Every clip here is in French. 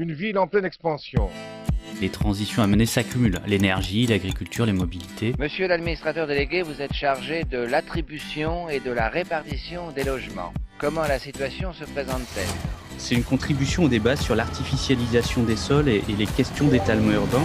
une ville en pleine expansion. Les transitions à mener s'accumulent, l'énergie, l'agriculture, les mobilités. Monsieur l'administrateur délégué, vous êtes chargé de l'attribution et de la répartition des logements. Comment la situation se présente-t-elle? C'est une contribution au débat sur l'artificialisation des sols et, les questions d'étalement urbain.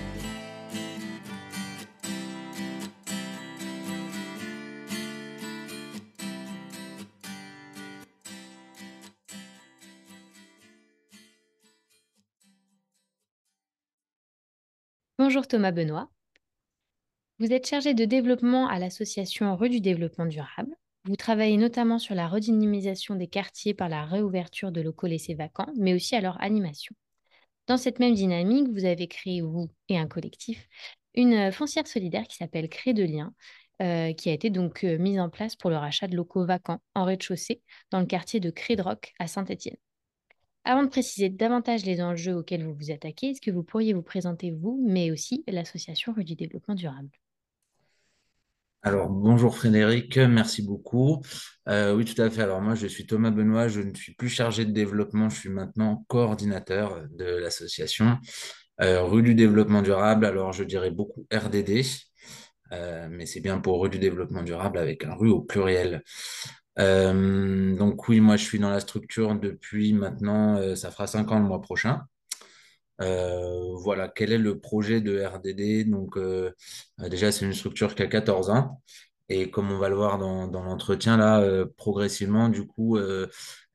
Bonjour Thomas Benoît. Vous êtes chargé de développement à l'association Rue du Développement Durable. Vous travaillez notamment sur la redynamisation des quartiers par la réouverture de locaux laissés vacants, mais aussi à leur animation. Dans cette même dynamique, vous avez créé, vous et un collectif, une foncière solidaire qui s'appelle Cré de Liens, euh, qui a été donc euh, mise en place pour le rachat de locaux vacants en rez-de-chaussée dans le quartier de Cré de Roc à Saint-Étienne. Avant de préciser davantage les enjeux auxquels vous vous attaquez, est-ce que vous pourriez vous présenter vous, mais aussi l'association Rue du Développement Durable? Alors, bonjour Frédéric, merci beaucoup. Euh, oui, tout à fait. Alors, moi, je suis Thomas Benoît, je ne suis plus chargé de développement, je suis maintenant coordinateur de l'association euh, Rue du Développement Durable. Alors, je dirais beaucoup RDD, euh, mais c'est bien pour Rue du Développement Durable avec un rue au pluriel. Euh, donc oui, moi je suis dans la structure depuis maintenant, euh, ça fera cinq ans le mois prochain. Euh, voilà, quel est le projet de RDD? Donc déjà, c'est une structure qui a 14 ans. Et comme on va le voir dans, l'entretien, là, progressivement, du coup,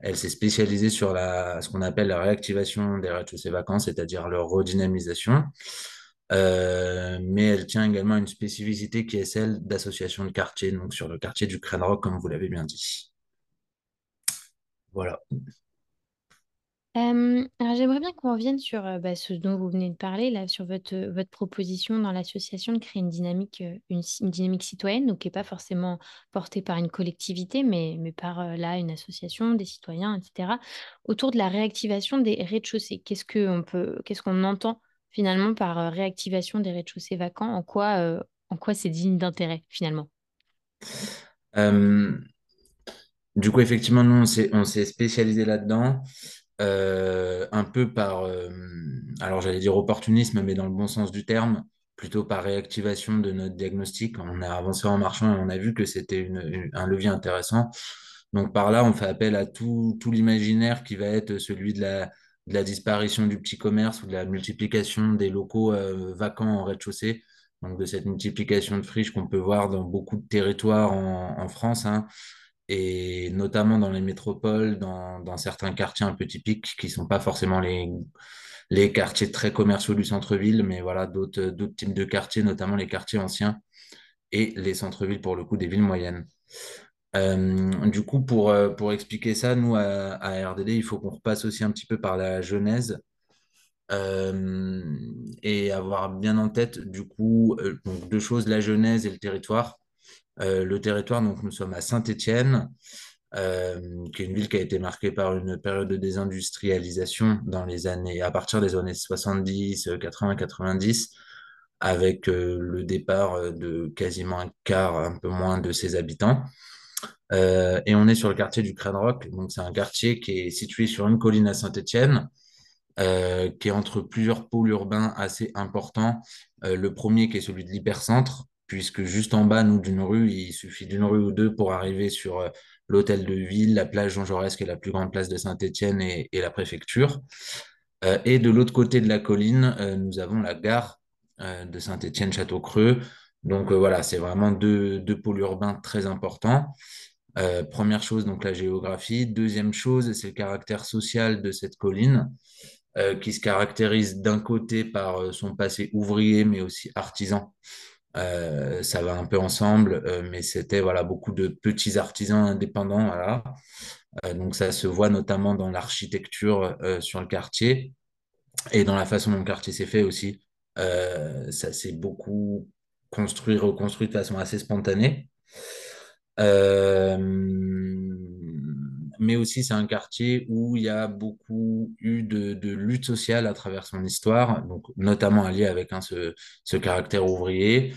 elle s'est spécialisée sur la, ce qu'on appelle la réactivation des rez-de-chaussée vacances, c'est-à-dire leur redynamisation. Euh, mais elle tient également une spécificité qui est celle d'association de quartier, donc sur le quartier du Crâne Rock, comme vous l'avez bien dit. Voilà. Euh, j'aimerais bien qu'on revienne sur euh, bah, ce dont vous venez de parler, là, sur votre, votre proposition dans l'association de créer une dynamique, une, dynamique citoyenne, donc qui n'est pas forcément portée par une collectivité, mais, mais par là une association, des citoyens, etc., autour de la réactivation des rez-de-chaussée. Qu'est-ce qu'on peut, qu'est-ce qu'on entend finalement par euh, réactivation des rez-de-chaussée vacants En quoi, euh, en quoi c'est digne d'intérêt finalement? Euh, Du coup, effectivement, nous, on s'est spécialisé là-dedans. un peu par, alors j'allais dire opportunisme, mais dans le bon sens du terme, plutôt par réactivation de notre diagnostic. On a avancé en marchant et on a vu que c'était un levier intéressant. Donc par là, on fait appel à tout, tout l'imaginaire qui va être celui de la, de la disparition du petit commerce ou de la multiplication des locaux euh, vacants en rez-de-chaussée, donc de cette multiplication de friches qu'on peut voir dans beaucoup de territoires en, France, hein, et notamment dans les métropoles, dans, certains quartiers un peu typiques qui ne sont pas forcément les, les quartiers très commerciaux du centre-ville, mais voilà, d'autres types de quartiers, notamment les quartiers anciens et les centres-villes pour le coup des villes moyennes. Euh, du coup, pour, euh, pour expliquer ça, nous, à, RDD, il faut qu'on repasse aussi un petit peu par la genèse euh, et avoir bien en tête, du coup, deux choses, la genèse et le territoire. le territoire, donc nous sommes à Saint-Étienne, qui est une ville qui a été marquée par une période de désindustrialisation dans les années, à partir des années 70, 80, 90, avec le départ de quasiment un quart, un peu moins de ses habitants. Euh, et on est sur le quartier du Crâne Rock. Donc, c'est un quartier qui est situé sur une colline à Saint-Étienne, euh, qui est entre plusieurs pôles urbains assez importants. Euh, le premier qui est celui de l'hypercentre, puisque juste en bas, nous, d'une rue, il suffit d'une rue ou deux pour arriver sur l'hôtel de ville, la plage Jean Jaurès, qui est la plus grande place de Saint-Étienne, et, la préfecture. et de l'autre côté de la colline, nous avons la gare de Saint-Étienne-Château-Creux. Donc voilà, c'est vraiment deux, pôles urbains très importants. Euh, première chose, donc la géographie. Deuxième chose, c'est le caractère social de cette colline, qui se caractérise d'un côté par son passé ouvrier, mais aussi artisan. ça va un peu ensemble, mais c'était voilà beaucoup de petits artisans indépendants. Donc ça se voit notamment dans l'architecture sur le quartier et dans la façon dont le quartier s'est fait aussi. ça s'est beaucoup construit, reconstruit de façon assez spontanée. Euh, mais aussi c'est un quartier où il y a beaucoup eu de, de lutte sociale à travers son histoire, donc notamment allié avec hein, ce, ce, caractère ouvrier,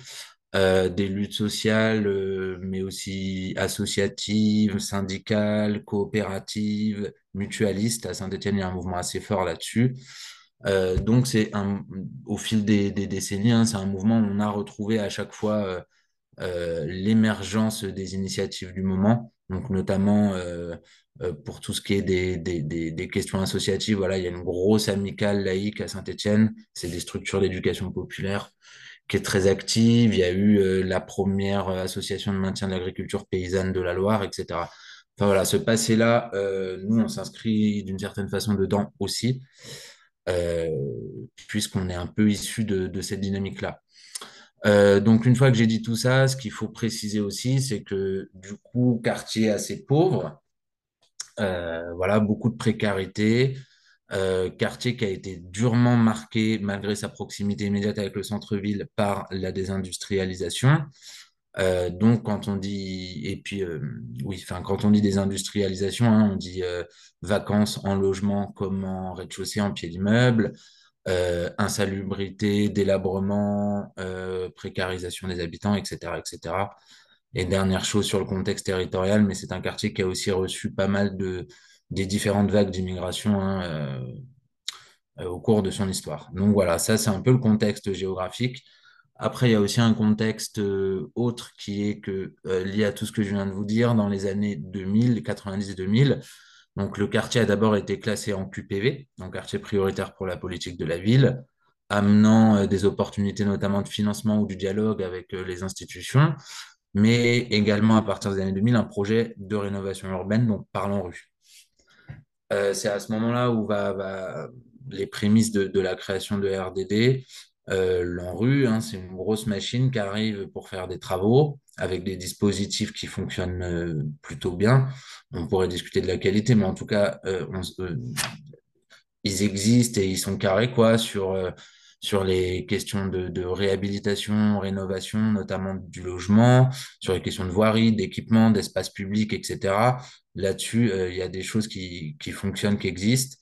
euh, des luttes sociales, euh, mais aussi associatives, syndicales, coopératives, mutualistes. À Saint-Étienne, il y a un mouvement assez fort là-dessus. Euh, donc c'est un, au fil des, des décennies, hein, c'est un mouvement où on a retrouvé à chaque fois euh, euh, l'émergence des initiatives du moment, donc notamment pour tout ce qui est des, des, des, questions associatives. Voilà, il y a une grosse amicale laïque à Saint-Étienne, c'est des structures d'éducation populaire qui est très active. Il y a eu la première association de maintien de l'agriculture paysanne de la Loire, etc. Enfin voilà, ce passé-là, nous, on s'inscrit d'une certaine façon dedans aussi, puisqu'on est un peu issu de, cette dynamique-là. Euh, donc, une fois que j'ai dit tout ça, ce qu'il faut préciser aussi, c'est que du coup, quartier assez pauvre, euh, voilà, beaucoup de précarité, euh, quartier qui a été durement marqué, malgré sa proximité immédiate avec le centre-ville, par la désindustrialisation. Donc, quand on dit, et puis, oui, enfin, quand on dit désindustrialisation, hein, on dit vacances en logement comme en rez-de-chaussée, en pied d'immeuble, euh, insalubrité, délabrement, euh, précarisation des habitants, etc., etc. Et dernière chose sur le contexte territorial, mais c'est un quartier qui a aussi reçu pas mal de des différentes vagues d'immigration hein, euh, au cours de son histoire. Donc voilà, ça c'est un peu le contexte géographique. Après, il y a aussi un contexte autre qui est que lié à tout ce que je viens de vous dire, dans les années 2000, 90 et 2000, donc, le quartier a d'abord été classé en QPV, donc quartier prioritaire pour la politique de la ville, amenant euh, des opportunités notamment de financement ou du dialogue avec euh, les institutions, mais également à partir des années 2000 un projet de rénovation urbaine, donc Parlons rue. Euh, c'est à ce moment-là où va, va les prémices de, de, la création de RDD. Euh, L'enrue, hein, c'est une grosse machine qui arrive pour faire des travaux avec des dispositifs qui fonctionnent plutôt bien on pourrait discuter de la qualité, mais en tout cas, euh, euh, ils existent et ils sont carrés quoi sur euh, sur les questions de, réhabilitation, rénovation, notamment du logement, sur les questions de voirie, d'équipement, d'espace public, etc. Là-dessus, il y a des choses qui, qui fonctionnent, qui existent.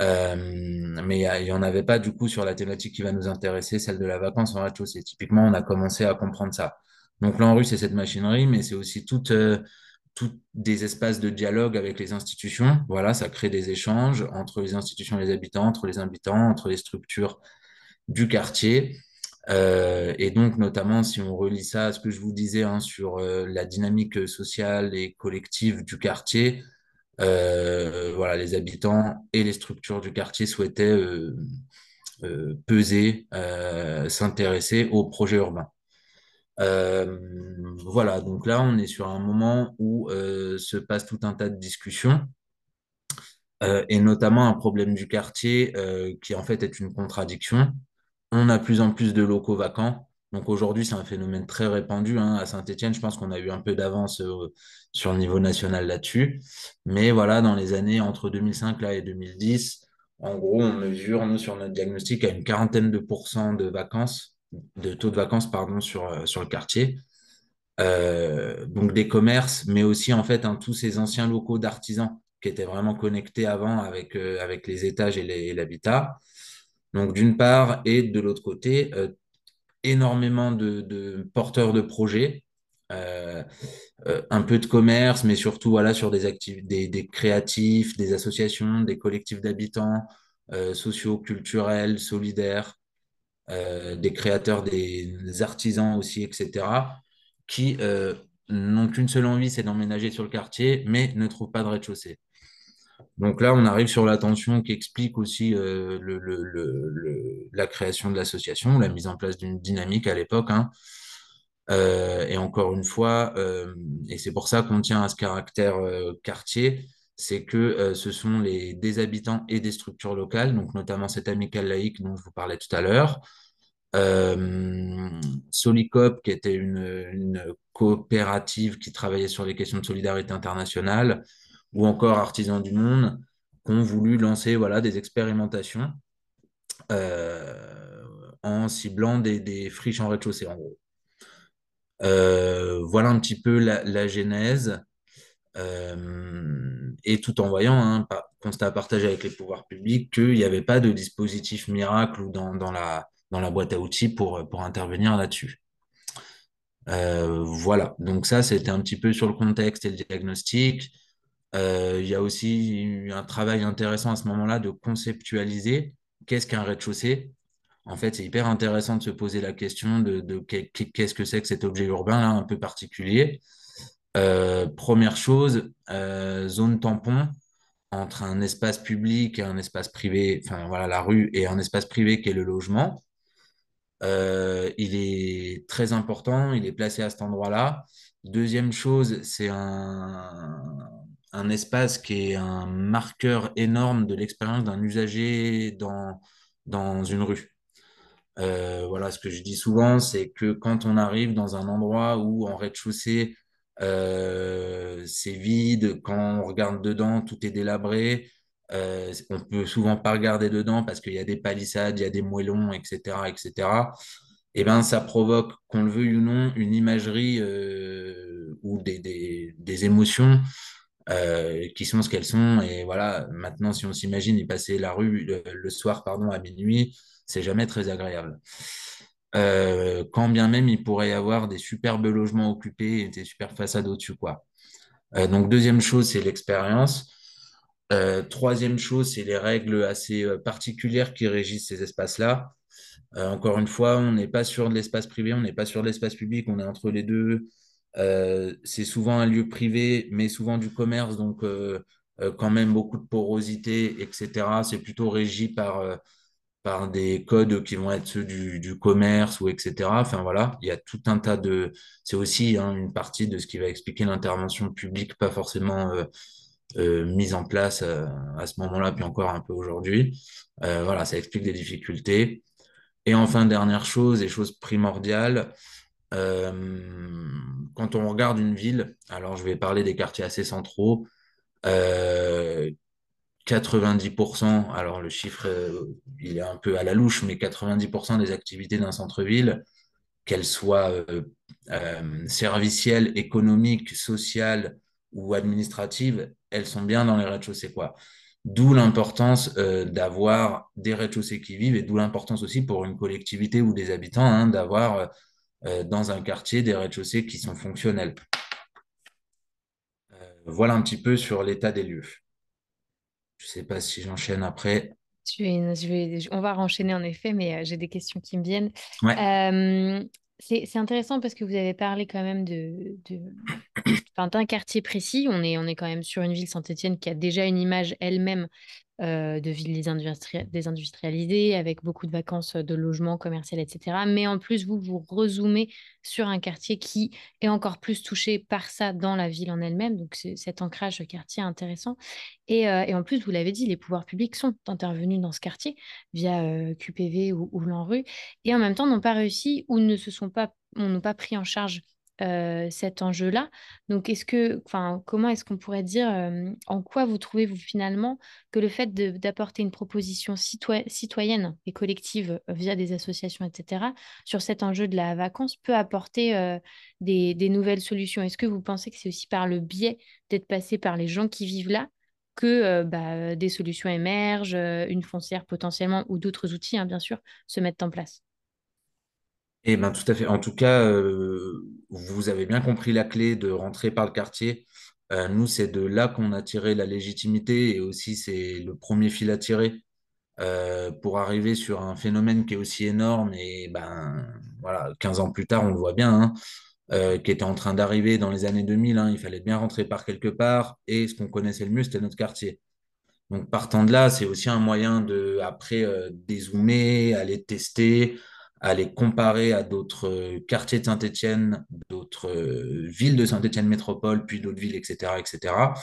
Mais il n'y en avait pas du coup sur la thématique qui va nous intéresser, celle de la vacance en rez-de-chaussée. Typiquement, on a commencé à comprendre ça. Donc l'ANRU, c'est cette machinerie, mais c'est aussi toute tous des espaces de dialogue avec les institutions. Voilà, ça crée des échanges entre les institutions et les habitants, entre les habitants, entre les structures du quartier. Euh, et donc, notamment, si on relie ça à ce que je vous disais hein, sur euh, la dynamique sociale et collective du quartier, euh, voilà, les habitants et les structures du quartier souhaitaient peser, s'intéresser au projet urbain. Euh, voilà, donc là, on est sur un moment où euh, se passe tout un tas de discussions, euh, et notamment un problème du quartier qui en fait est une contradiction. On a plus en plus de locaux vacants. Donc aujourd'hui, c'est un phénomène très répandu. Hein. À Saint-Étienne, je pense qu'on a eu un peu d'avance sur le niveau national là-dessus. Mais voilà, dans les années entre 2005 là, et 2010, en gros, on mesure, nous, sur notre diagnostic, à une quarantaine de pourcents de vacances de taux de vacances pardon, sur, euh, sur le quartier. Euh, donc des commerces, mais aussi en fait hein, tous ces anciens locaux d'artisans qui étaient vraiment connectés avant avec, euh, avec les étages et l'habitat. Donc d'une part, et de l'autre côté, énormément de, porteurs de projets, un peu de commerce, mais surtout voilà, sur des, des, des créatifs, des associations, des collectifs d'habitants, sociaux, culturels, solidaires, euh, des créateurs, des, artisans aussi, etc., qui euh, n'ont qu'une seule envie, c'est d'emménager sur le quartier, mais ne trouvent pas de rez-de-chaussée. Donc là, on arrive sur la tension qui explique aussi euh, le, la création de l'association, la mise en place d'une dynamique à l'époque. Hein. Et encore une fois, et c'est pour ça qu'on tient à ce caractère quartier, c'est que ce sont des habitants et des structures locales, donc notamment cette amicale laïque dont je vous parlais tout à l'heure, Solicop, qui était une, coopérative qui travaillait sur les questions de solidarité internationale, ou encore Artisans du Monde, qui ont voulu lancer voilà, des expérimentations euh, en ciblant des, friches en rez-de-chaussée, en gros. Euh, voilà un petit peu la, genèse. Euh, et tout en voyant, hein, constat à partager avec les pouvoirs publics, qu'il n'y avait pas de dispositif miracle ou dans, la, boîte à outils pour, intervenir là-dessus. Euh, voilà, donc ça, c'était un petit peu sur le contexte et le diagnostic. Il y a aussi eu un travail intéressant à ce moment-là de conceptualiser qu'est-ce qu'un rez-de-chaussée. En fait, c'est hyper intéressant de se poser la question de, qu'est-ce que c'est que cet objet urbain là, un peu particulier. Euh, première chose, euh, zone tampon entre un espace public et un espace privé, enfin voilà, la rue et un espace privé qui est le logement. Euh, il est très important, il est placé à cet endroit-là. Deuxième chose, c'est un, espace qui est un marqueur énorme de l'expérience d'un usager dans une rue. Euh, voilà, ce que je dis souvent, c'est que quand on arrive dans un endroit où en rez-de-chaussée, euh, c'est vide, quand on regarde dedans, tout est délabré, euh, on peut souvent pas regarder dedans parce qu'il y a des palissades, il y a des moellons, etc., etc. Et ben, ça provoque, qu'on le veuille ou non, une imagerie euh, ou des, des, des émotions qui sont ce qu'elles sont. Et voilà, maintenant, si on s'imagine y passer la rue le, le, soir, pardon, à minuit, c'est jamais très agréable. Euh, quand bien même il pourrait y avoir des superbes logements occupés et des superbes façades au-dessus, quoi. Euh, donc, deuxième chose, c'est l'expérience. Euh, troisième chose, c'est les règles assez particulières qui régissent ces espaces-là. Encore une fois, on n'est pas sur de l'espace privé, on n'est pas sur de l'espace public, on est entre les deux. C'est souvent un lieu privé, mais souvent du commerce, donc quand même beaucoup de porosité, etc. C'est plutôt régi par, par des codes qui vont être ceux du, commerce ou etc. Enfin voilà, il y a tout un tas de... C'est aussi hein, une partie de ce qui va expliquer l'intervention publique, pas forcément euh, mise en place euh, à ce moment-là, puis encore un peu aujourd'hui. Euh, voilà, ça explique des difficultés. Et enfin, dernière chose, et chose primordiale, quand on regarde une ville, alors je vais parler des quartiers assez centraux, 90%, alors le chiffre, il est un peu à la louche, mais 90% des activités d'un centre-ville, qu'elles soient euh, servicielles, économiques, sociales ou administratives, elles sont bien dans les rez-de-chaussée, quoi. D'où l'importance euh, d'avoir des rez-de-chaussée qui vivent et d'où l'importance aussi pour une collectivité ou des habitants hein, d'avoir euh, euh, dans un quartier des rez-de-chaussée qui sont fonctionnels. Euh, voilà un petit peu sur l'état des lieux. Je ne sais pas si j'enchaîne après. Je vais, je vais, on va enchaîner en effet, mais euh, j'ai des questions qui me viennent. Ouais. Euh, c'est intéressant parce que vous avez parlé quand même de, d'un quartier précis. On est, on est quand même sur une ville Saint-Étienne qui a déjà une image elle-même euh, de ville désindustri désindustrialisée, avec beaucoup de vacances, de logements commerciaux, etc. Mais en plus, vous vous rezoomez sur un quartier qui est encore plus touché par ça dans la ville en elle-même. Donc, cet ancrage quartier intéressant. Et, euh, et en plus, vous l'avez dit, les pouvoirs publics sont intervenus dans ce quartier via euh, QPV ou, ou l'ANRU, et en même temps n'ont pas réussi ou ne se sont pas, n'ont pas pris en charge euh, cet enjeu-là. Donc, est-ce que, enfin, comment est-ce qu'on pourrait dire, en quoi vous trouvez-vous finalement que le fait d'apporter une proposition citoy citoyenne et collective via des associations, etc., sur cet enjeu de la vacance peut apporter des, nouvelles solutions? Est-ce que vous pensez que c'est aussi par le biais d'être passé par les gens qui vivent là que bah, des solutions émergent, une foncière potentiellement ou d'autres outils, hein, bien sûr, se mettent en place? Eh bien, tout à fait. En tout cas, euh, vous avez bien compris la clé de rentrer par le quartier. Euh, nous, c'est de là qu'on a tiré la légitimité et aussi c'est le premier fil à tirer euh, pour arriver sur un phénomène qui est aussi énorme et ben voilà, 15 ans plus tard, on le voit bien, hein, qui était en train d'arriver dans les années 2000. Hein, il fallait bien rentrer par quelque part et ce qu'on connaissait le mieux, c'était notre quartier. Donc, partant de là, c'est aussi un moyen de, après, dézoomer, aller tester, à les comparer à d'autres euh, quartiers de Saint-Étienne, d'autres euh, villes de Saint-Étienne métropole, puis d'autres villes, etc., etc.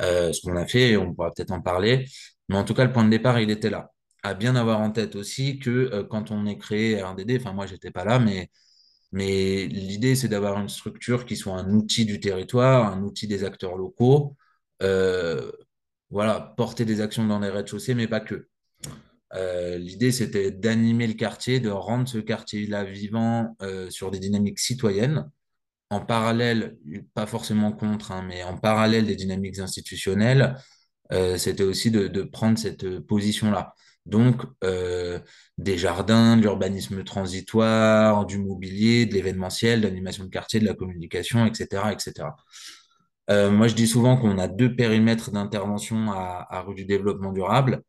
ce qu'on a fait, on pourra peut-être en parler. Mais en tout cas, le point de départ, il était là. À bien avoir en tête aussi que quand on est créé RDD, enfin moi, j'étais pas là, mais l'idée, c'est d'avoir une structure qui soit un outil du territoire, un outil des acteurs locaux. Euh, voilà, porter des actions dans les rez-de-chaussée, mais pas que. Euh, l'idée, c'était d'animer le quartier, de rendre ce quartier-là vivant euh, sur des dynamiques citoyennes, en parallèle, pas forcément contre, hein, mais en parallèle des dynamiques institutionnelles. c'était aussi de, prendre cette position-là. Donc, euh, des jardins, de l'urbanisme transitoire, du mobilier, de l'événementiel, de l'animation de quartier, de la communication, etc. etc. Euh, moi, je dis souvent qu'on a deux périmètres d'intervention à, rue du développement durable.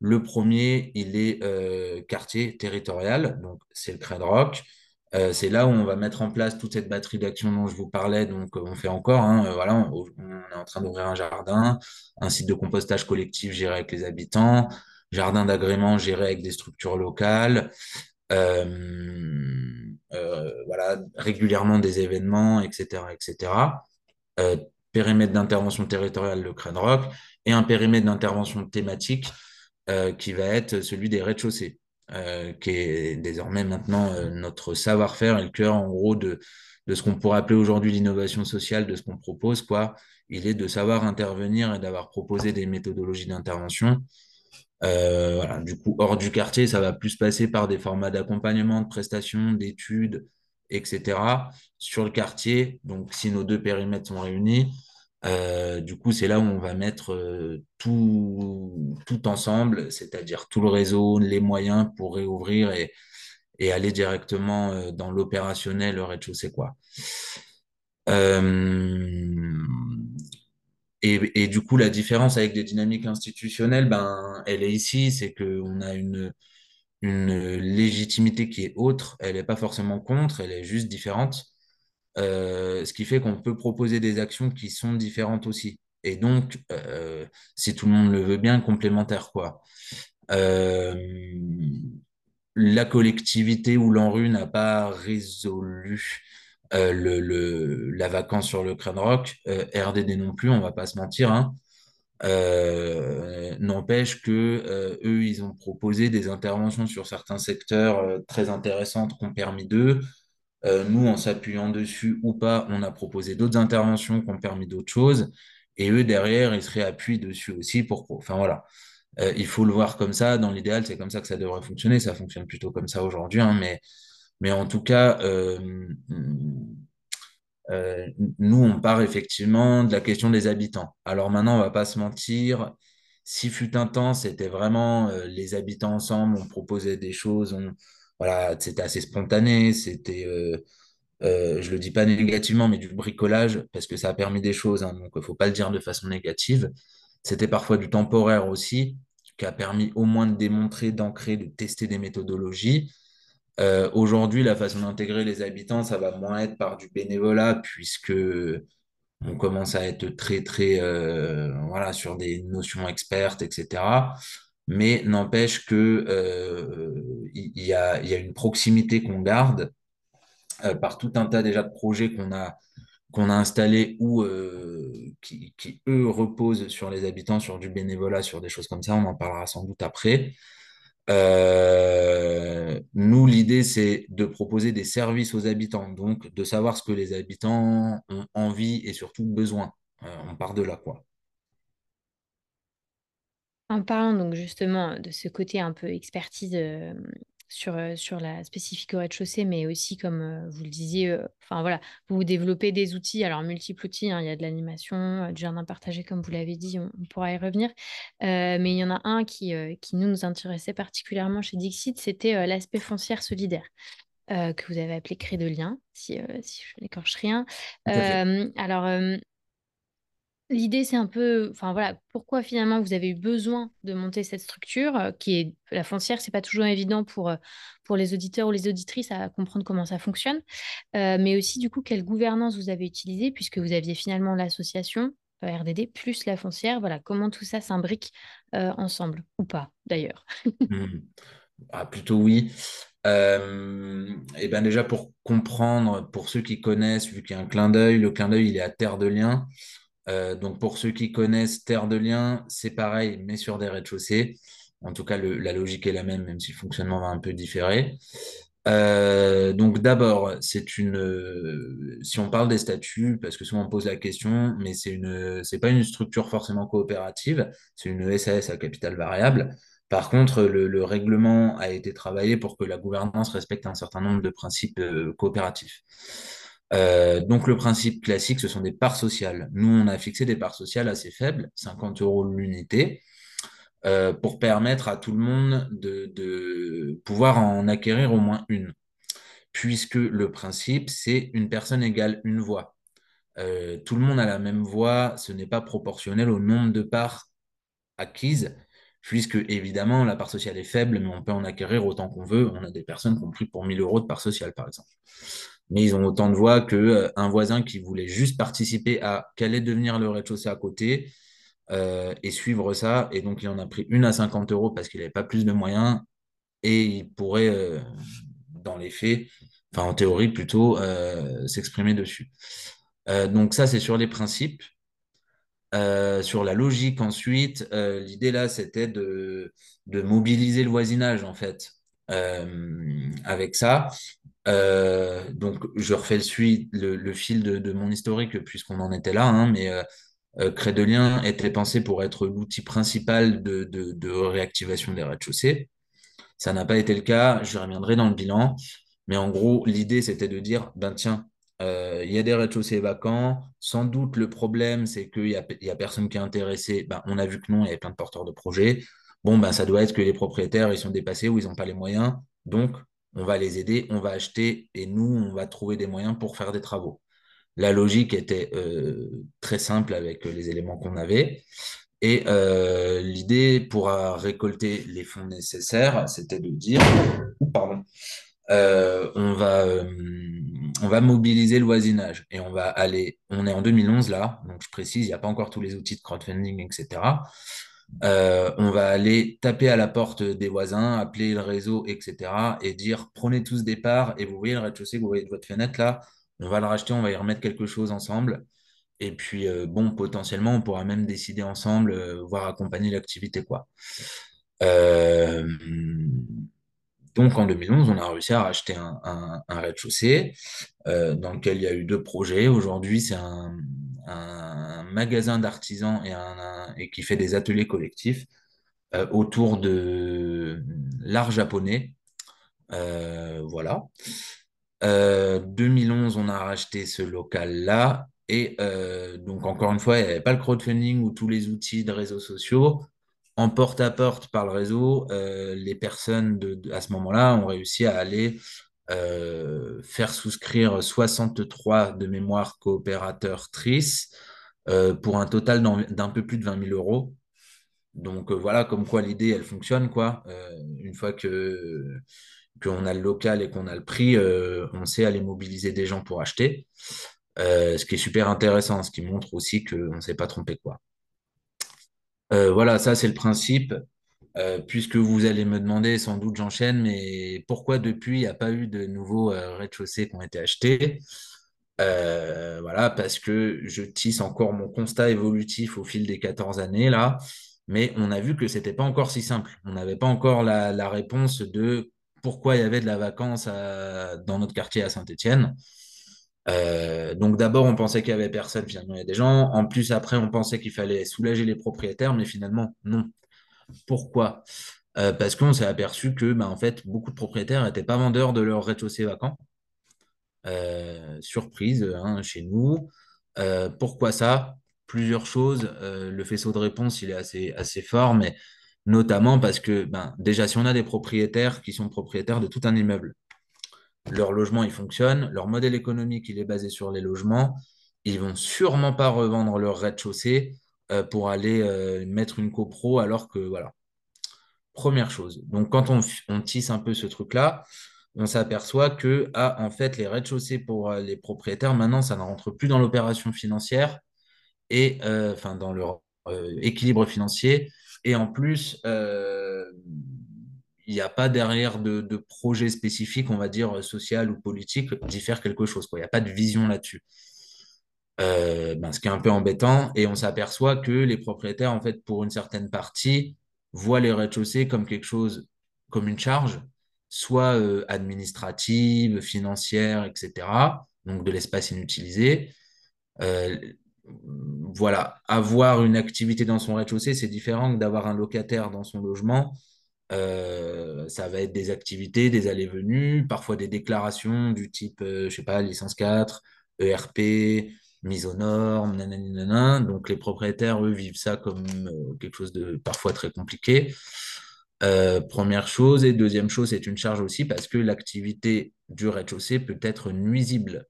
Le premier, il est euh, quartier territorial, donc c'est le Crède Rock. c'est là où on va mettre en place toute cette batterie d'actions dont je vous parlais. Donc, on fait encore. Hein, voilà, on, est en train d'ouvrir un jardin, un site de compostage collectif géré avec les habitants, jardin d'agrément géré avec des structures locales, euh, euh, voilà, régulièrement des événements, etc. etc. Euh, périmètre d'intervention territoriale, le Crâne Rock, et un périmètre d'intervention thématique qui va être celui des rez-de-chaussée, qui est désormais maintenant notre savoir-faire et le cœur, en gros, de, ce qu'on pourrait appeler aujourd'hui l'innovation sociale, de ce qu'on propose, quoi. Il est de savoir intervenir et d'avoir proposé des méthodologies d'intervention euh, du coup, hors du quartier, ça va plus passer par des formats d'accompagnement, de prestations, d'études, etc. Sur le quartier, donc si nos deux périmètres sont réunis, euh, du coup, c'est là où on va mettre euh, tout, tout ensemble, c'est-à-dire tout le réseau, les moyens pour réouvrir et, et aller directement dans l'opérationnel rez-de-chaussée, quoi. Et, du coup, la différence avec des dynamiques institutionnelles, ben, elle est ici, c'est qu'on a une, une légitimité qui est autre, elle n'est pas forcément contre, elle est juste différente, euh, ce qui fait qu'on peut proposer des actions qui sont différentes aussi. Et donc, euh, si tout le monde le veut bien, complémentaires, quoi. Euh, la collectivité ou l'ANRU n'a pas résolu la vacance sur le Crâne Rock, RDD non plus, on va pas se mentir. Hein. N'empêche que eux, ils ont proposé des interventions sur certains secteurs très intéressantes qui ont permis d'eux. Nous, en s'appuyant dessus ou pas, on a proposé d'autres interventions qui ont permis d'autres choses. Et eux, derrière, ils se réappuient dessus aussi pour. Enfin voilà. il faut le voir comme ça. Dans l'idéal, c'est comme ça que ça devrait fonctionner. Ça fonctionne plutôt comme ça aujourd'hui, hein, mais mais en tout cas, euh, euh, nous, on part effectivement de la question des habitants. Alors maintenant, on va pas se mentir. Si fut un temps, c'était vraiment euh, les habitants ensemble, on proposait des choses, voilà, c'était assez spontané, c'était, je le dis pas négativement, mais du bricolage, parce que ça a permis des choses, hein, donc il faut pas le dire de façon négative. C'était parfois du temporaire aussi, qui a permis au moins de démontrer, d'ancrer, de tester des méthodologies. Euh, aujourd'hui, la façon d'intégrer les habitants, ça va moins être par du bénévolat, puisque on commence à être très, très, euh, voilà, sur des notions expertes, etc. Mais n'empêche que euh, il y, a, une proximité qu'on garde par tout un tas déjà de projets qu'on a installés ou qui, qui, eux, reposent sur les habitants, sur du bénévolat, sur des choses comme ça. On en parlera sans doute après. Euh, nous, l'idée, c'est de proposer des services aux habitants, donc de savoir ce que les habitants ont envie et surtout besoin. Euh, on part de là, quoi. En parlant donc justement de ce côté un peu expertise euh, sur, euh, sur la spécifique au rez-de-chaussée, mais aussi, comme euh, vous le disiez, enfin voilà, vous développez des outils, alors multiples outils, hein, il y a de l'animation, du jardin partagé, comme vous l'avez dit, on, pourra y revenir. mais il y en a un qui, qui nous, nous intéressait particulièrement chez Dixit, c'était l'aspect foncière solidaire. que vous avez appelé Cré de lien, si, si je n'écorche rien. alors, L'idée, c'est un peu, enfin voilà, pourquoi finalement vous avez eu besoin de monter cette structure euh, qui est la foncière, c'est pas toujours évident pour, euh, pour les auditeurs ou les auditrices à comprendre comment ça fonctionne, euh, mais aussi du coup quelle gouvernance vous avez utilisée puisque vous aviez finalement l'association RDD plus la foncière, voilà, comment tout ça s'imbrique ensemble ou pas d'ailleurs. Mmh. Ah, plutôt oui. et ben déjà pour comprendre, pour ceux qui connaissent, vu qu'il y a un clin d'œil, le clin d'œil il est à Terre de Liens. Donc pour ceux qui connaissent Terre de Liens, c'est pareil, mais sur des rez-de-chaussée. En tout cas, la logique est la même, même si le fonctionnement va un peu différer. Euh, donc d'abord, c'est une. si on parle des statuts, parce que souvent on pose la question, mais c'est une, c'est pas une structure forcément coopérative, c'est une SAS à capital variable. Par contre, le, règlement a été travaillé pour que la gouvernance respecte un certain nombre de principes euh, coopératifs. Euh, donc le principe classique, ce sont des parts sociales. Nous, on a fixé des parts sociales assez faibles, 50 euros l'unité. Euh, pour permettre à tout le monde de, pouvoir en acquérir au moins une. Puisque le principe, c'est une personne égale une voix. Euh, tout le monde a la même voix, ce n'est pas proportionnel au nombre de parts acquises, puisque évidemment la part sociale est faible, mais on peut en acquérir autant qu'on veut. On a des personnes qui ont pris pour 1000 euros de part sociale, par exemple. Mais ils ont autant de voix qu'un euh, voisin qui voulait juste participer à quel est devenir le rez-de-chaussée à côté, euh, et suivre ça. Et donc, il en a pris une à 50 euros parce qu'il n'avait pas plus de moyens et il pourrait, euh, dans les faits, enfin en théorie plutôt, s'exprimer dessus. donc ça, c'est sur les principes. sur la logique ensuite, l'idée là, c'était de, de, mobiliser le voisinage en fait avec ça. Donc je refais le, fil de, mon historique puisqu'on en était là, hein, mais euh, Crédelien était pensé pour être l'outil principal de, réactivation des rez-de-chaussée. Ça n'a pas été le cas, je reviendrai dans le bilan. Mais en gros, l'idée, c'était de dire, ben tiens, euh, il y a des rez-de-chaussée vacants. Sans doute, le problème, c'est qu'il n'y a, y personne qui est intéressé. Ben, on a vu que non, il y avait plein de porteurs de projets. Bon, ben, ça doit être que les propriétaires, ils sont dépassés ou ils n'ont pas les moyens. Donc, on va les aider, on va acheter et nous, on va trouver des moyens pour faire des travaux. La logique était euh, très simple avec les éléments qu'on avait. Et euh, l'idée pour récolter les fonds nécessaires, c'était de dire, pardon, euh, on, va, on va mobiliser le voisinage et on va aller, on est en 2011 là, donc je précise, il n'y a pas encore tous les outils de crowdfunding, etc. on va aller taper à la porte des voisins, appeler le réseau, etc. et dire prenez tous des parts et vous voyez le rez-de-chaussée, vous voyez de votre fenêtre là, on va le racheter, on va y remettre quelque chose ensemble. Et puis, euh, bon, potentiellement, on pourra même décider ensemble, euh, voire accompagner l'activité, quoi. Euh, donc, en 2011, on a réussi à racheter un, rez-de-chaussée dans lequel il y a eu deux projets. Aujourd'hui, c'est un, magasin d'artisans et, qui fait des ateliers collectifs autour de l'art japonais. voilà. 2011, euh, on a racheté ce local-là. Et euh, donc, encore une fois, il n'y avait pas le crowdfunding ou tous les outils de réseaux sociaux. En porte-à-porte par le réseau, euh, les personnes de, à ce moment-là ont réussi à aller faire souscrire 63 de mémoire coopérateurs TRIS pour un total d'un peu plus de 20 000 euros. Donc voilà, comme quoi l'idée, elle fonctionne. quoi. une fois que qu'on a le local et qu'on a le prix, euh, on sait aller mobiliser des gens pour acheter. Euh, ce qui est super intéressant, ce qui montre aussi qu'on ne s'est pas trompé. Quoi. Euh, voilà, ça c'est le principe. Puisque vous allez me demander, sans doute j'enchaîne, mais pourquoi depuis il n'y a pas eu de nouveaux rez-de-chaussée qui ont été achetés? Voilà, parce que je tisse encore mon constat évolutif au fil des 14 années là, mais on a vu que ce n'était pas encore si simple. On n'avait pas encore la, réponse de pourquoi il y avait de la vacance dans notre quartier à Saint-Étienne. Euh, donc d'abord, on pensait qu'il y avait personne, finalement il y a des gens. En plus, après, on pensait qu'il fallait soulager les propriétaires, mais finalement, non. Pourquoi? Euh, Parce qu'on s'est aperçu que, bah, en fait, beaucoup de propriétaires n'étaient pas vendeurs de leur rez-de-chaussée vacant. Euh, surprise hein, chez nous. pourquoi ça? Plusieurs choses. le faisceau de réponse, il est assez, assez fort, mais notamment parce que ben, déjà, si on a des propriétaires qui sont propriétaires de tout un immeuble, leur logement, il fonctionne, leur modèle économique, il est basé sur les logements, ils vont sûrement pas revendre leur rez-de-chaussée euh, pour aller euh, mettre une copro alors que, voilà. Première chose. Donc, quand on, tisse un peu ce truc-là, on s'aperçoit que, ah, en fait, les rez-de-chaussée pour euh, les propriétaires, maintenant, ça ne rentre plus dans l'opération financière et, enfin, dans leur équilibre financier et en plus, il n'y a pas derrière de, projet spécifique, on va dire, social ou politique, d'y faire quelque chose. Il n'y a pas de vision là-dessus. Ben, ce qui est un peu embêtant. Et on s'aperçoit que les propriétaires, en fait, pour une certaine partie, voient les rez-de-chaussée comme quelque chose, comme une charge, soit administrative, financière, etc. Donc de l'espace inutilisé. voilà, avoir une activité dans son rez-de-chaussée, c'est différent que d'avoir un locataire dans son logement. ça va être des activités, des allées-venues, parfois des déclarations du type, je sais pas, licence 4, ERP, mise aux normes, nanana. Donc les propriétaires, eux, vivent ça comme quelque chose de parfois très compliqué. première chose. Et deuxième chose, c'est une charge aussi parce que l'activité du rez-de-chaussée peut être nuisible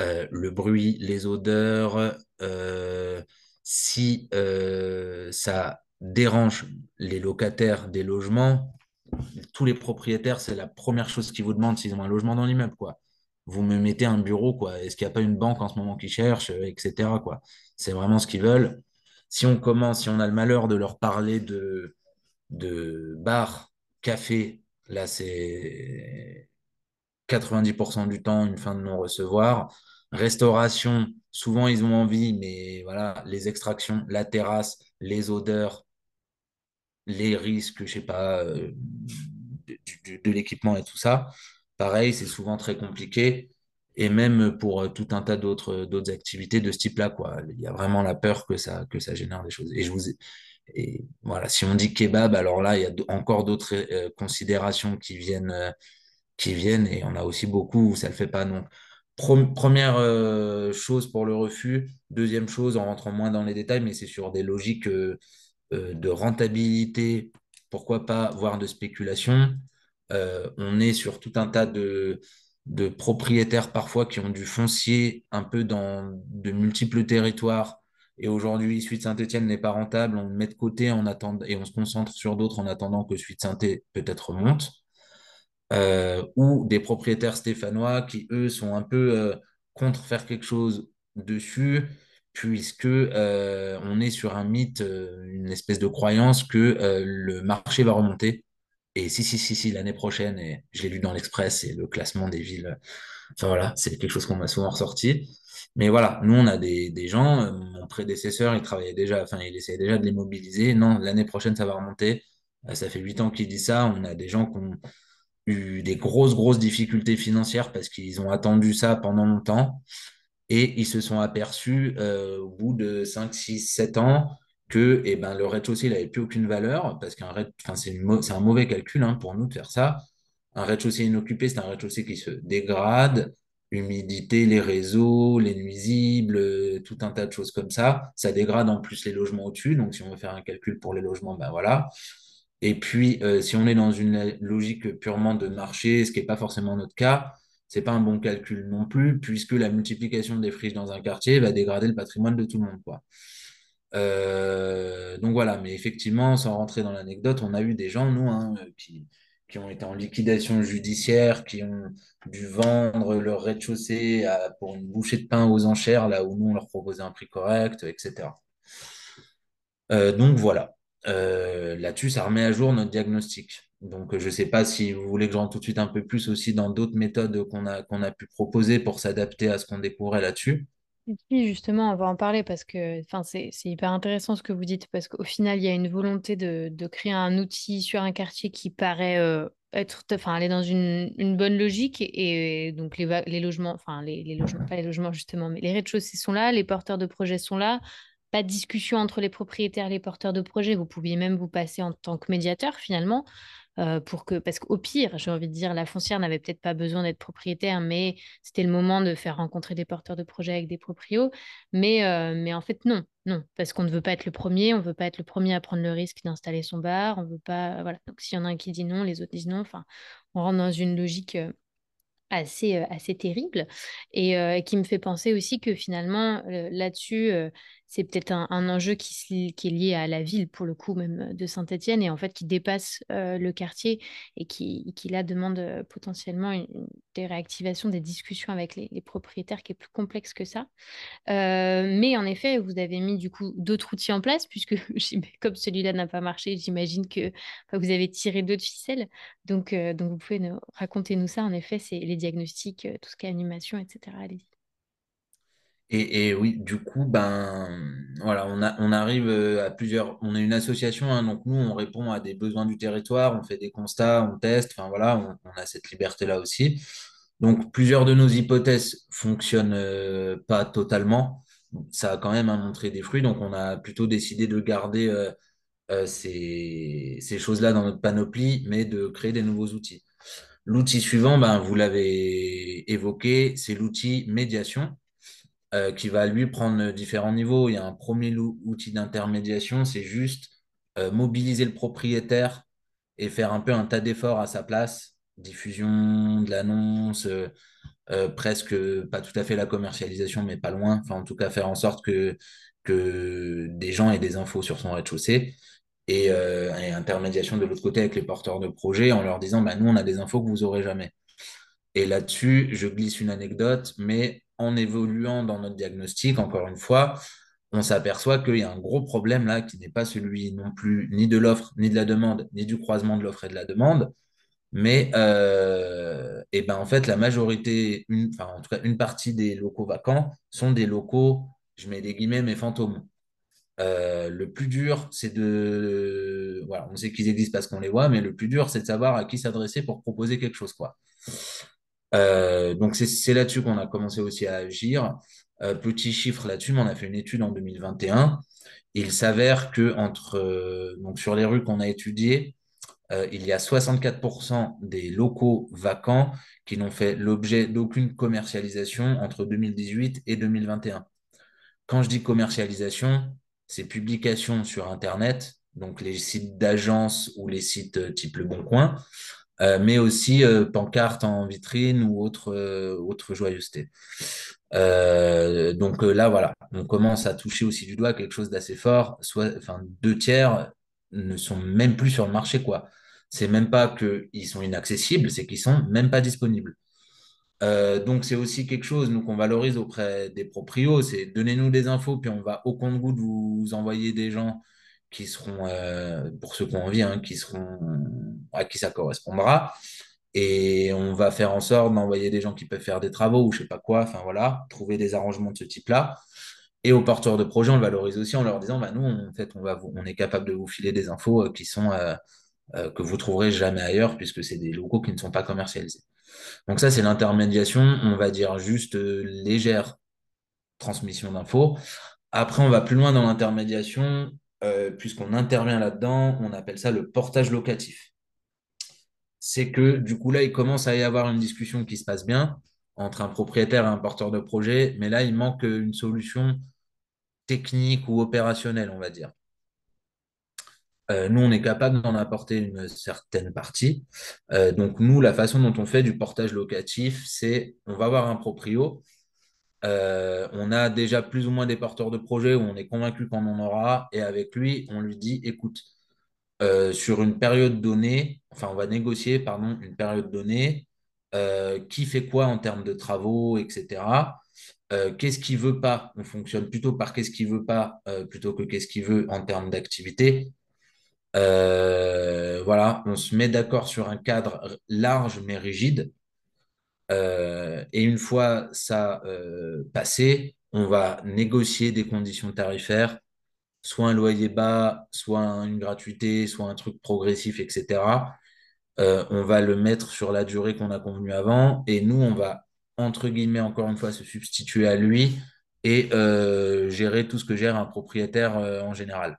euh, le bruit, les odeurs, euh, si euh, ça dérange les locataires des logements, tous les propriétaires, c'est la première chose qu'ils vous demandent s'ils ont un logement dans l'immeuble, quoi. Vous me mettez un bureau, quoi. Est-ce qu'il n'y a pas une banque en ce moment qui cherche, etc., quoi. C'est vraiment ce qu'ils veulent. Si on commence, si on a le malheur de leur parler de, de bar, café, là, c'est 90% du temps une fin de non-recevoir. Restauration, souvent ils ont envie, mais voilà, les extractions, la terrasse, les odeurs, les risques, je sais pas, euh, de, l'équipement et tout ça. Pareil, c'est souvent très compliqué. Et même pour euh, tout un tas d'autres d'autres activités de ce type-là, quoi. Il y a vraiment la peur que ça, que ça génère des choses. Et voilà, si on dit kebab, alors là, il y a encore d'autres euh, considérations qui viennent, qui viennent, et on a aussi beaucoup où ça le fait pas. Non, première euh, chose pour le refus. Deuxième chose, en rentrant moins dans les détails, mais c'est sur des logiques euh, euh, de rentabilité, pourquoi pas, voire de spéculation. On est sur tout un tas de, propriétaires parfois qui ont du foncier un peu dans de multiples territoires. Et aujourd'hui, Suite Saint-Etienne n'est pas rentable, on le met de côté en attendant, et on se concentre sur d'autres en attendant que Suite saint peut-être monte. Euh, ou des propriétaires stéphanois qui, eux, sont un peu euh, contre faire quelque chose dessus, puisque euh, on est sur un mythe, une espèce de croyance que le marché va remonter. Et si, si, si, si, l'année prochaine, et je l'ai lu dans l'Express, et le classement des villes, enfin voilà, c'est quelque chose qu'on m'a souvent ressorti. Mais voilà, nous, on a des, des gens, mon prédécesseur, il travaillait déjà, enfin, il essayait déjà de les mobiliser. Non, l'année prochaine, ça va remonter. Ça fait huit ans qu'il dit ça. On a des gens qui ont eu des grosses, grosses difficultés financières parce qu'ils ont attendu ça pendant longtemps et ils se sont aperçus euh, au bout de 5, 6, 7 ans que eh ben, le rez-de-chaussée n'avait plus aucune valeur parce qu'un c'est, un mauvais calcul hein, pour nous de faire ça. Un rez-de-chaussée inoccupé, c'est un rez-de-chaussée qui se dégrade, humidité, les réseaux, les nuisibles, tout un tas de choses comme ça. Ça dégrade en plus les logements au-dessus. Donc, si on veut faire un calcul pour les logements, ben voilà. Et puis, euh, si on est dans une logique purement de marché, ce qui n'est pas forcément notre cas, c'est pas un bon calcul non plus, puisque la multiplication des friches dans un quartier va dégrader le patrimoine de tout le monde. Quoi. Euh, donc voilà, mais effectivement, sans rentrer dans l'anecdote, on a eu des gens, nous, hein, qui, qui, ont été en liquidation judiciaire, qui ont dû vendre leur rez-de-chaussée pour une bouchée de pain aux enchères, là où nous, on leur proposait un prix correct, etc. Euh, donc voilà. Euh, là-dessus, ça remet à jour notre diagnostic. Donc, je ne sais pas si vous voulez que je rentre tout de suite un peu plus aussi dans d'autres méthodes qu'on a, qu'on a pu proposer pour s'adapter à ce qu'on découvrait là-dessus. Oui, justement, on va en parler parce que c'est hyper intéressant ce que vous dites, parce qu'au final, il y a une volonté de, créer un outil sur un quartier qui paraît euh, être, enfin, aller dans une, bonne logique. Et, donc, les, les logements, enfin, les, les, logements, pas les logements justement, mais les rez-de-chaussée sont là, les porteurs de projets sont là pas de discussion entre les propriétaires et les porteurs de projets. Vous pouviez même vous passer en tant que médiateur finalement. Pour que, parce qu'au pire, j'ai envie de dire, la foncière n'avait peut-être pas besoin d'être propriétaire, mais c'était le moment de faire rencontrer des porteurs de projets avec des proprios. Mais, mais en fait, non, non, parce qu'on ne veut pas être le premier, on ne veut pas être le premier à prendre le risque d'installer son bar, on veut pas, voilà. Donc s'il y en a un qui dit non, les autres disent non. Enfin, on rentre dans une logique assez, assez terrible et qui me fait penser aussi que finalement, là-dessus, c'est peut-être un, enjeu qui, est lié à la ville, pour le coup, même de Saint-Étienne, et en fait qui dépasse le quartier et qui, qui là demande potentiellement une, des réactivations, des discussions avec les, propriétaires qui est plus complexe que ça. mais en effet, vous avez mis du coup d'autres outils en place, puisque comme celui-là n'a pas marché, j'imagine que vous avez tiré d'autres ficelles. Donc, donc vous pouvez nous, raconter nous ça. En effet, c'est les diagnostics, tout ce qui est animation, etc. Allez-y. Et, oui, du coup, ben voilà, on arrive euh, à plusieurs. On est une association, hein, donc nous, on répond à des besoins du territoire, on fait des constats, on teste, enfin voilà, on, a cette liberté-là aussi. Donc plusieurs de nos hypothèses fonctionnent euh, pas totalement. Ça a quand même à montrer des fruits, donc on a plutôt décidé de garder euh, ces, ces choses-là dans notre panoplie, mais de créer des nouveaux outils. L'outil suivant, ben, vous l'avez évoqué, c'est l'outil médiation euh, qui va lui prendre différents niveaux. Il y a un premier outil d'intermédiation, c'est juste euh, mobiliser le propriétaire et faire un peu un tas d'efforts à sa place, diffusion de l'annonce, euh, euh, presque pas tout à fait la commercialisation, mais pas loin. Enfin, en tout cas, faire en sorte que, que des gens aient des infos sur son rez-de-chaussée. Et, euh, et intermédiation de l'autre côté avec les porteurs de projets en leur disant bah, nous, on a des infos que vous aurez jamais. Et là-dessus, je glisse une anecdote, mais en évoluant dans notre diagnostic, encore une fois, on s'aperçoit qu'il y a un gros problème là qui n'est pas celui non plus ni de l'offre, ni de la demande, ni du croisement de l'offre et de la demande, mais euh, et ben en fait la majorité, enfin en tout cas une partie des locaux vacants sont des locaux, je mets des guillemets, mais fantômes. Euh, le plus dur, c'est de, voilà, on sait qu'ils existent parce qu'on les voit, mais le plus dur, c'est de savoir à qui s'adresser pour proposer quelque chose, quoi. Euh, donc c'est là-dessus qu'on a commencé aussi à agir. Euh, petit chiffre là-dessus, mais on a fait une étude en 2021. Il s'avère que euh, sur les rues qu'on a étudiées, il y a 64% des locaux vacants qui n'ont fait l'objet d'aucune commercialisation entre 2018 et 2021. Quand je dis commercialisation, c'est publication sur Internet, donc les sites d'agence ou les sites type Le Bon Coin, euh, mais aussi euh, pancartes en vitrine ou autre, euh, autre joyeuseté. Donc là, voilà, on commence à toucher aussi du doigt quelque chose d'assez fort. Soit, enfin, deux tiers ne sont même plus sur le marché, quoi. C'est même pas qu'ils sont inaccessibles, c'est qu'ils sont même pas disponibles. Donc c'est aussi quelque chose nous qu'on valorise auprès des proprios, c'est donnez-nous des infos, puis on va au compte-goutte vous envoyer des gens qui seront, euh, pour ceux qui ont envie, hein, qui seront à qui ça correspondra. Et on va faire en sorte d'envoyer des gens qui peuvent faire des travaux ou je sais pas quoi, enfin voilà, trouver des arrangements de ce type-là. Et aux porteurs de projets, on le valorise aussi en leur disant, bah, nous, en fait, on, est capable de vous filer des infos euh, qui sont, euh, que vous trouverez jamais ailleurs, puisque c'est des locaux qui ne sont pas commercialisés. Donc ça, c'est l'intermédiation, on va dire juste légère transmission d'infos. Après, on va plus loin dans l'intermédiation, euh, puisqu'on intervient là-dedans, on appelle ça le portage locatif. C'est que du coup, là, il commence à y avoir une discussion qui se passe bien entre un propriétaire et un porteur de projet, mais là, il manque une solution technique ou opérationnelle, on va dire. Euh, nous, on est capable d'en apporter une certaine partie. Euh, donc, nous, la façon dont on fait du portage locatif, c'est on va voir un proprio. Euh, on a déjà plus ou moins des porteurs de projets où on est convaincu qu'on en aura. Et avec lui, on lui dit, écoute, euh, sur une période donnée, enfin, on va négocier, pardon, une période donnée, euh, qui fait quoi en termes de travaux, etc. Qu'est-ce qu'il veut pas? On fonctionne plutôt par qu'est-ce qu'il veut pas plutôt que qu'est-ce qu'il veut en termes d'activité. Voilà, on se met d'accord sur un cadre large mais rigide. Euh, et une fois ça euh, passé, on va négocier des conditions tarifaires, soit un loyer bas, soit une gratuité, soit un truc progressif, etc. Euh, on va le mettre sur la durée qu'on a convenue avant, et nous, on va, entre guillemets, encore une fois, se substituer à lui et gérer tout ce que gère un propriétaire en général.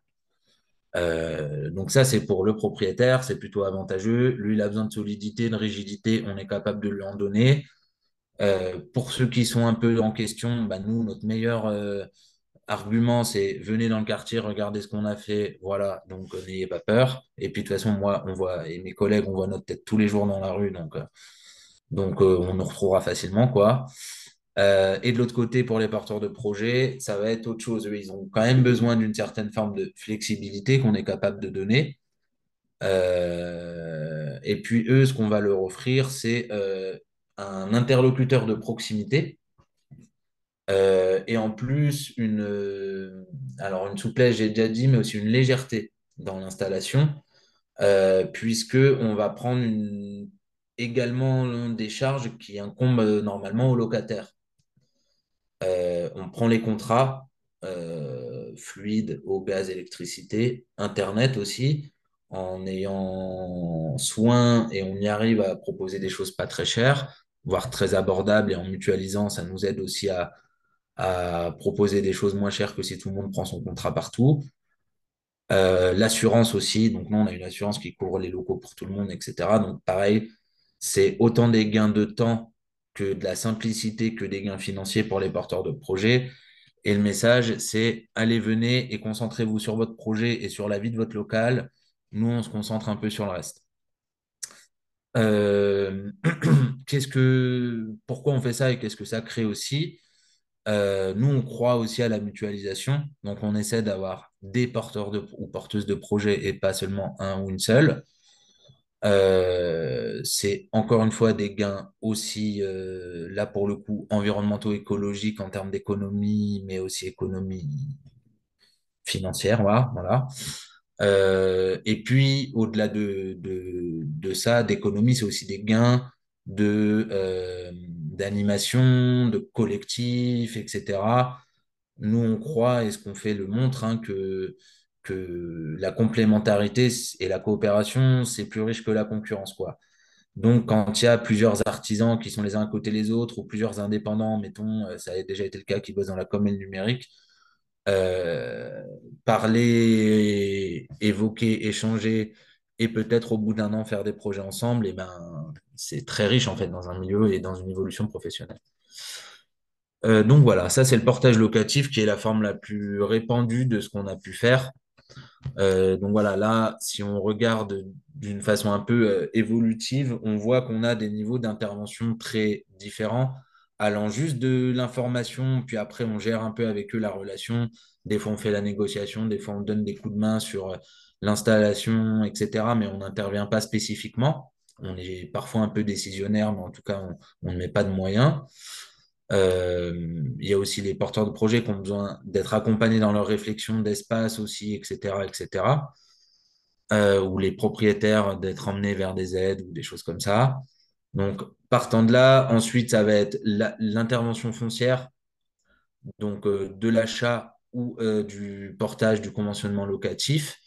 Euh, donc ça, c'est pour le propriétaire, c'est plutôt avantageux. Lui, il a besoin de solidité, de rigidité, on est capable de lui en donner. Euh, pour ceux qui sont un peu en question, bah, nous, notre meilleur euh, argument, c'est venez dans le quartier, regardez ce qu'on a fait, voilà, donc n'ayez pas peur. Et puis de toute façon, moi, on voit, et mes collègues, on voit notre tête tous les jours dans la rue, donc, donc on nous retrouvera facilement, quoi. Euh, et de l'autre côté, pour les porteurs de projets, ça va être autre chose. Ils ont quand même besoin d'une certaine forme de flexibilité qu'on est capable de donner. Euh, et puis eux, ce qu'on va leur offrir, c'est euh, un interlocuteur de proximité. Et en plus, une, alors une souplesse, j'ai déjà dit, mais aussi une légèreté dans l'installation, puisque on va prendre également des charges qui incombent normalement aux locataires. On prend les contrats fluides, eau, gaz, électricité, Internet aussi, en ayant soin et on y arrive à proposer des choses pas très chères, voire très abordables et en mutualisant, ça nous aide aussi à, à proposer des choses moins chères que si tout le monde prend son contrat partout. Euh, l'assurance aussi, donc nous on a une assurance qui couvre les locaux pour tout le monde, etc. Donc pareil, c'est autant des gains de temps que de la simplicité, que des gains financiers pour les porteurs de projets. Et le message, c'est allez, venez et concentrez-vous sur votre projet et sur la vie de votre local. Nous, on se concentre un peu sur le reste. Euh, qu'est-ce que, pourquoi on fait ça et qu'est-ce que ça crée aussi? Euh, Nous, on croit aussi à la mutualisation. Donc, on essaie d'avoir des porteurs de, ou porteuses de projets et pas seulement un ou une seule. Euh, c'est encore une fois des gains aussi, là pour le coup, environnementaux, écologiques en termes d'économie, mais aussi économie financière. Voilà. Euh, et puis, au-delà de, de, ça, d'économie, c'est aussi des gains de euh, d'animation, de collectif, etc. Nous, on croit, et ce qu'on fait le montre, hein, que, que la complémentarité et la coopération, c'est plus riche que la concurrence, quoi. Donc, quand il y a plusieurs artisans qui sont les uns à côté des autres, ou plusieurs indépendants, mettons, euh, ça a déjà été le cas qui bossent dans la com et numérique, euh, parler, évoquer, échanger et peut-être au bout d'un an faire des projets ensemble, et ben, c'est très riche en fait dans un milieu et dans une évolution professionnelle. Euh, donc voilà, ça c'est le portage locatif qui est la forme la plus répandue de ce qu'on a pu faire. Euh, donc voilà, là, si on regarde d'une façon un peu évolutive, on voit qu'on a des niveaux d'intervention très différents allant juste de l'information, puis après on gère un peu avec eux la relation. Des fois on fait la négociation, des fois on donne des coups de main sur euh, l'installation, etc. Mais on n'intervient pas spécifiquement. On est parfois un peu décisionnaire, mais en tout cas on, ne met pas de moyens. Euh, il y a aussi les porteurs de projets qui ont besoin d'être accompagnés dans leur réflexion d'espace aussi, etc. etc. Euh, ou les propriétaires d'être emmenés vers des aides ou des choses comme ça. Donc, partant de là, ensuite, ça va être l'intervention foncière, donc euh, de l'achat ou du portage du conventionnement locatif.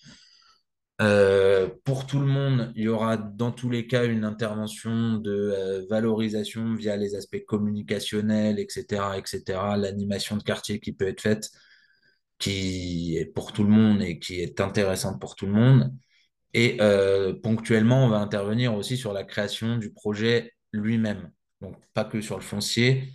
Euh, pour tout le monde, il y aura dans tous les cas une intervention de valorisation via les aspects communicationnels, etc., etc., l'animation de quartier qui peut être faite, qui est pour tout le monde et qui est intéressante pour tout le monde. Et euh, ponctuellement, on va intervenir aussi sur la création du projet lui-même. Donc, pas que sur le foncier,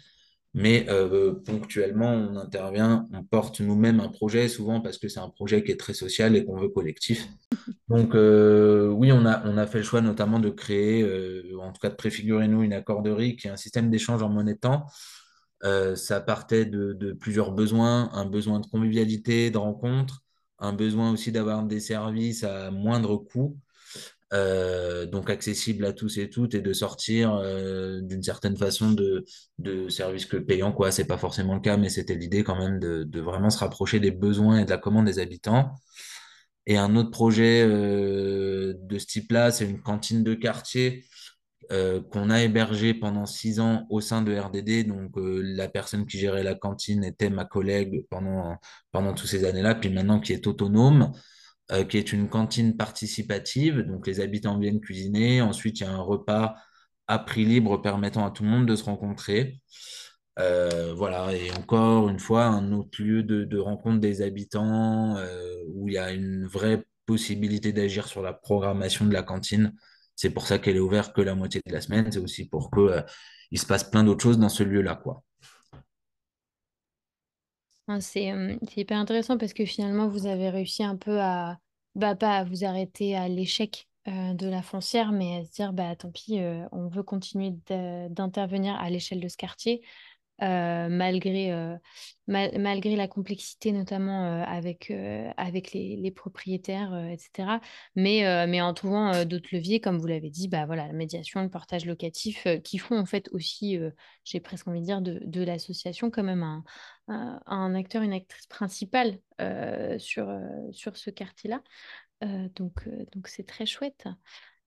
mais euh, ponctuellement, on intervient, on porte nous-mêmes un projet, souvent parce que c'est un projet qui est très social et qu'on veut collectif. Donc, euh, oui, on a, on a fait le choix notamment de créer, en tout cas de préfigurer nous, une accorderie qui est un système d'échange en monnaie temps. ça partait de, de plusieurs besoins, un besoin de convivialité, de rencontre, un besoin aussi d'avoir des services à moindre coût, euh, donc accessible à tous et toutes, et de sortir euh, d'une certaine façon de, de services que payants. Quoi, c'est pas forcément le cas, mais c'était l'idée quand même de, vraiment se rapprocher des besoins et de la commande des habitants. Et un autre projet euh, de ce type-là, c'est une cantine de quartier qu'on a hébergé pendant six ans au sein de RDD. Donc, la personne qui gérait la cantine était ma collègue pendant, pendant toutes ces années-là, puis maintenant qui est autonome, euh, qui est une cantine participative. Donc, les habitants viennent cuisiner. Ensuite, il y a un repas à prix libre permettant à tout le monde de se rencontrer. voilà, et encore une fois, un autre lieu de, rencontre des habitants où il y a une vraie possibilité d'agir sur la programmation de la cantine c'est pour ça qu'elle est ouverte que la moitié de la semaine. C'est aussi pour qu'il euh, se passe plein d'autres choses dans ce lieu-là. quoi. C'est hyper intéressant parce que finalement, vous avez réussi un peu à, bah, pas à vous arrêter à l'échec de la foncière, mais à se dire, bah, tant pis, on veut continuer d'intervenir à l'échelle de ce quartier. Euh, malgré, euh, malgré la complexité, notamment euh, avec, avec les, propriétaires, etc. Mais, mais en trouvant d'autres leviers, comme vous l'avez dit, bah, voilà, la médiation, le portage locatif, qui font en fait aussi, j'ai presque envie de dire, de, de l'association quand même un, un, acteur, une actrice principale sur, sur ce quartier-là. donc donc c'est très chouette.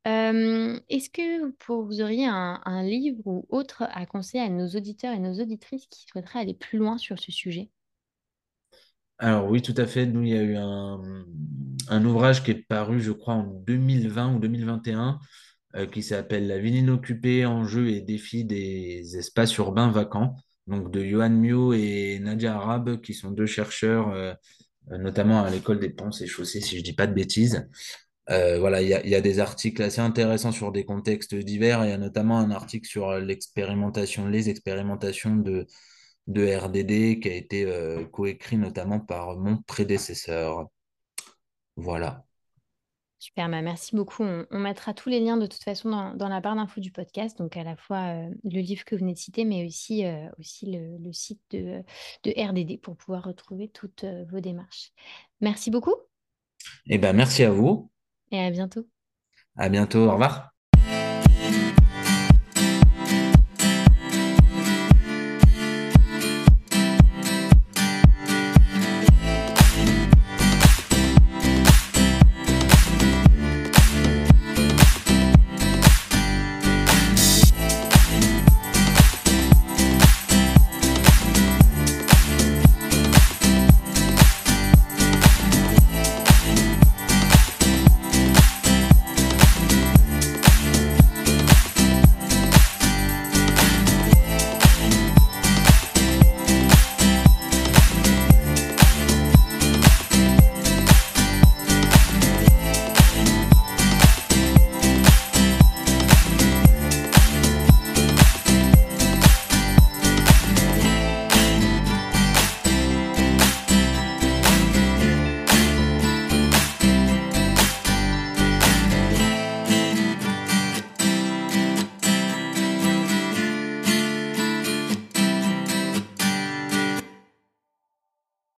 Est-ce que vous, auriez un, livre ou autre à conseiller à nos auditeurs et nos auditrices qui souhaiteraient aller plus loin sur ce sujet? Alors oui, tout à fait. Nous, il y a eu un, ouvrage qui est paru, je crois, en 2020 ou 2021, euh, qui s'appelle La ville inoccupée, enjeux et défis des espaces urbains vacants, donc de Johan Mio et Nadia Arab, qui sont deux chercheurs, euh, notamment à l'école des Ponts et Chaussées, si je ne dis pas de bêtises. Euh, voilà, il y a, y a, des articles assez intéressants sur des contextes divers. Il y a notamment un article sur l'expérimentation, les expérimentations de, de RDD qui a été euh, coécrit notamment par mon prédécesseur. Voilà. Super, bah, merci beaucoup. On, mettra tous les liens de toute façon dans, la barre d'infos du podcast, donc à la fois euh, le livre que vous venez de citer, mais aussi, euh, aussi le, site de, de, RDD pour pouvoir retrouver toutes vos démarches. Merci beaucoup. Eh ben, merci à vous. Et à bientôt. À bientôt. Au revoir.